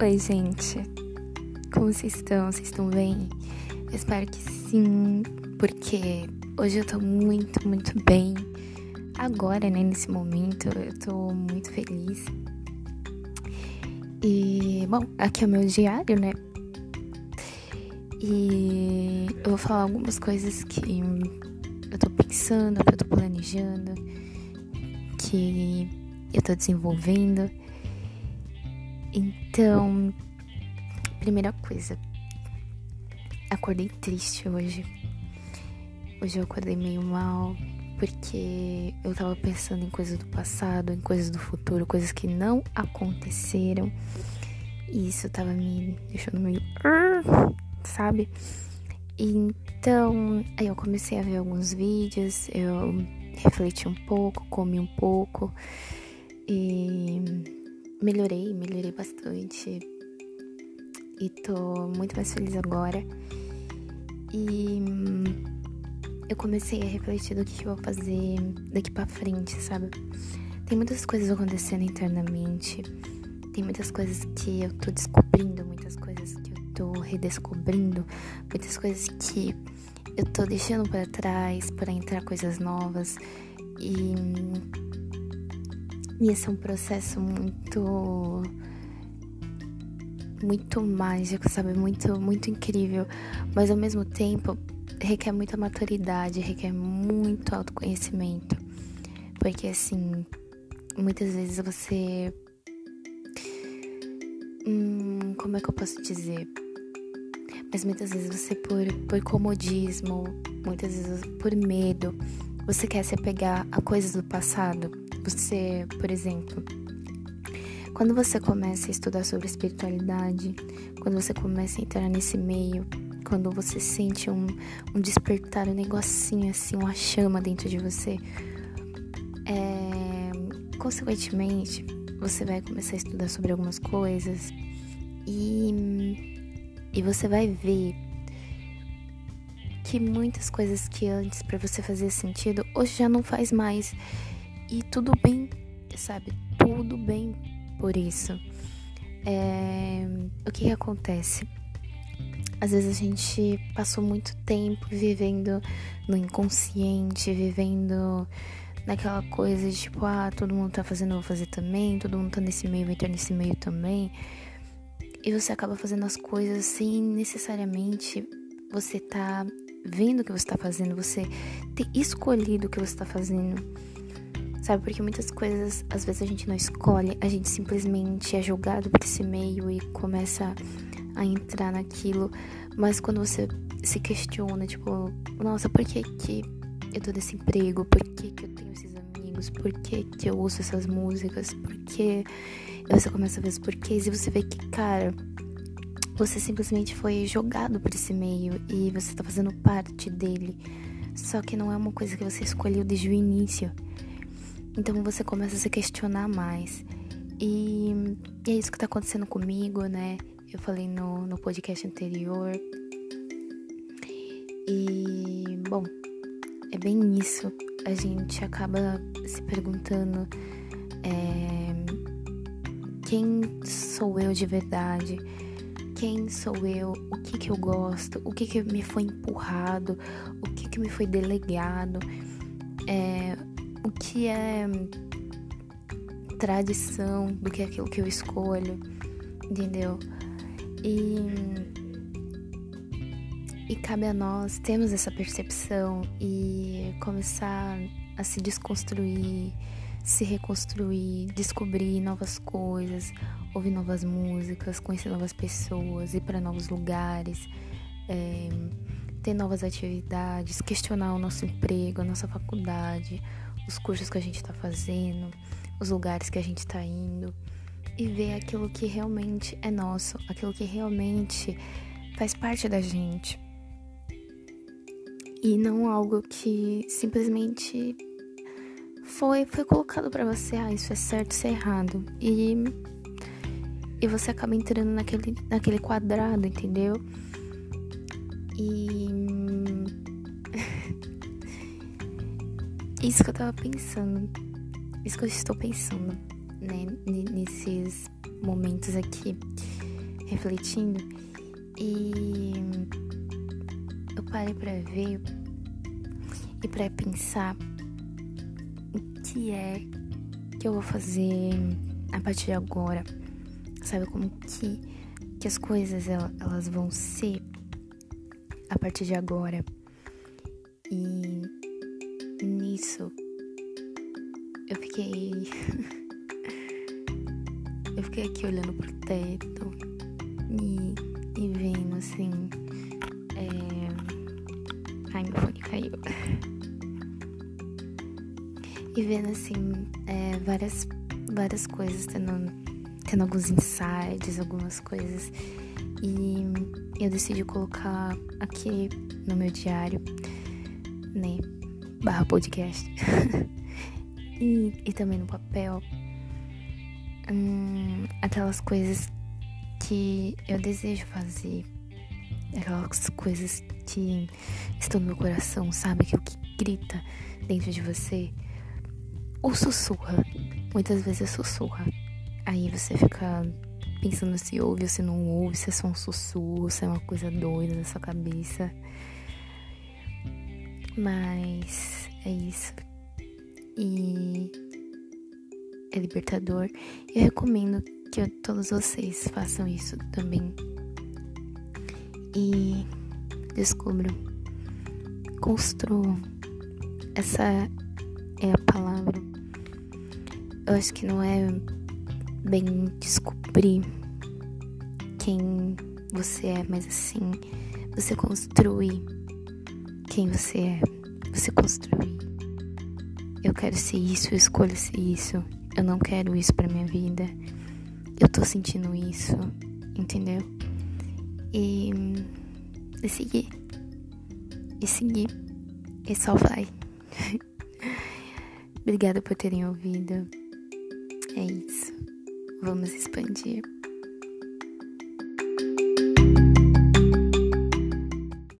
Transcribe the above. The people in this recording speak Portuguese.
Oi, gente. Como vocês estão? Vocês estão bem? Eu espero que sim, porque hoje eu tô muito, muito bem. Agora, né, nesse momento, eu tô muito feliz. E, bom, aqui é o meu diário, né? E eu vou falar algumas coisas que eu tô pensando, que eu tô planejando, que eu tô desenvolvendo. Então, primeira coisa, acordei triste hoje. Hoje eu acordei meio mal porque eu tava pensando em coisas do passado, em coisas do futuro, coisas que não aconteceram. E isso tava me deixando meio. Sabe? Então, aí eu comecei a ver alguns vídeos, eu refleti um pouco, comi um pouco e melhorei, melhorei bastante. E tô muito mais feliz agora. E eu comecei a refletir do que eu vou fazer daqui para frente, sabe? Tem muitas coisas acontecendo internamente. Tem muitas coisas que eu tô descobrindo, muitas coisas que eu tô redescobrindo, muitas coisas que eu tô deixando para trás para entrar coisas novas. E e esse é um processo muito muito mágico, sabe? Muito muito incrível, mas ao mesmo tempo requer muita maturidade, requer muito autoconhecimento. Porque assim, muitas vezes você hum, como é que eu posso dizer? Mas muitas vezes você por, por comodismo, muitas vezes por medo, você quer se apegar a coisas do passado você, por exemplo, quando você começa a estudar sobre espiritualidade, quando você começa a entrar nesse meio, quando você sente um, um despertar, um negocinho assim, uma chama dentro de você, é, consequentemente, você vai começar a estudar sobre algumas coisas e, e você vai ver que muitas coisas que antes para você fazer sentido hoje já não faz mais. E tudo bem, sabe? Tudo bem por isso. É... O que, que acontece? Às vezes a gente passou muito tempo vivendo no inconsciente, vivendo naquela coisa de tipo, ah, todo mundo tá fazendo, eu vou fazer também, todo mundo tá nesse meio, vai estar nesse meio também. E você acaba fazendo as coisas sem necessariamente você tá vendo o que você tá fazendo, você ter escolhido o que você tá fazendo. Sabe? Porque muitas coisas, às vezes a gente não escolhe, a gente simplesmente é jogado por esse meio e começa a entrar naquilo. Mas quando você se questiona, tipo, nossa, por que que eu tô nesse emprego? Por que que eu tenho esses amigos? Por que que eu ouço essas músicas? Por que... E você começa a ver os porquês e você vê que, cara, você simplesmente foi jogado por esse meio e você tá fazendo parte dele. Só que não é uma coisa que você escolheu desde o início. Então você começa a se questionar mais. E, e é isso que tá acontecendo comigo, né? Eu falei no, no podcast anterior. E, bom, é bem isso. A gente acaba se perguntando é, quem sou eu de verdade? Quem sou eu? O que que eu gosto? O que que me foi empurrado? O que que me foi delegado? É, o que é tradição, do que é aquilo que eu escolho, entendeu? E, e cabe a nós termos essa percepção e começar a se desconstruir, se reconstruir, descobrir novas coisas, ouvir novas músicas, conhecer novas pessoas, ir para novos lugares. É, ter novas atividades, questionar o nosso emprego, a nossa faculdade, os cursos que a gente está fazendo, os lugares que a gente está indo e ver aquilo que realmente é nosso, aquilo que realmente faz parte da gente. E não algo que simplesmente foi foi colocado para você, ah, isso é certo, isso é errado. E e você acaba entrando naquele naquele quadrado, entendeu? E Isso que eu tava pensando. Isso que eu estou pensando, né? Nesses momentos aqui. refletindo e eu parei para ver e para pensar o que é que eu vou fazer a partir de agora. Sabe como que, que as coisas elas vão ser a partir de agora. E nisso eu fiquei. eu fiquei aqui olhando pro teto e, e vendo assim. É... Ai, meu fone caiu. e vendo assim é, várias, várias coisas, tendo, tendo alguns insights, algumas coisas. E eu decidi colocar aqui no meu diário, né? Barra podcast. e, e também no papel hum, aquelas coisas que eu desejo fazer, aquelas coisas que estão no meu coração, sabe? Aquilo que grita dentro de você, ou sussurra. Muitas vezes sussurra. Aí você fica pensando se ouve ou se não ouve, se é só um sussurro, se é uma coisa doida na sua cabeça. Mas é isso e é libertador. Eu recomendo que todos vocês façam isso também. E descubram, construam. Essa é a palavra. Eu acho que não é bem descobrir quem você é, mas assim, você construir quem você é. Você construir eu quero ser isso, eu escolho ser isso. Eu não quero isso pra minha vida. Eu tô sentindo isso, entendeu? E, e seguir. E seguir. E só vai. Obrigada por terem ouvido. É isso. Vamos expandir.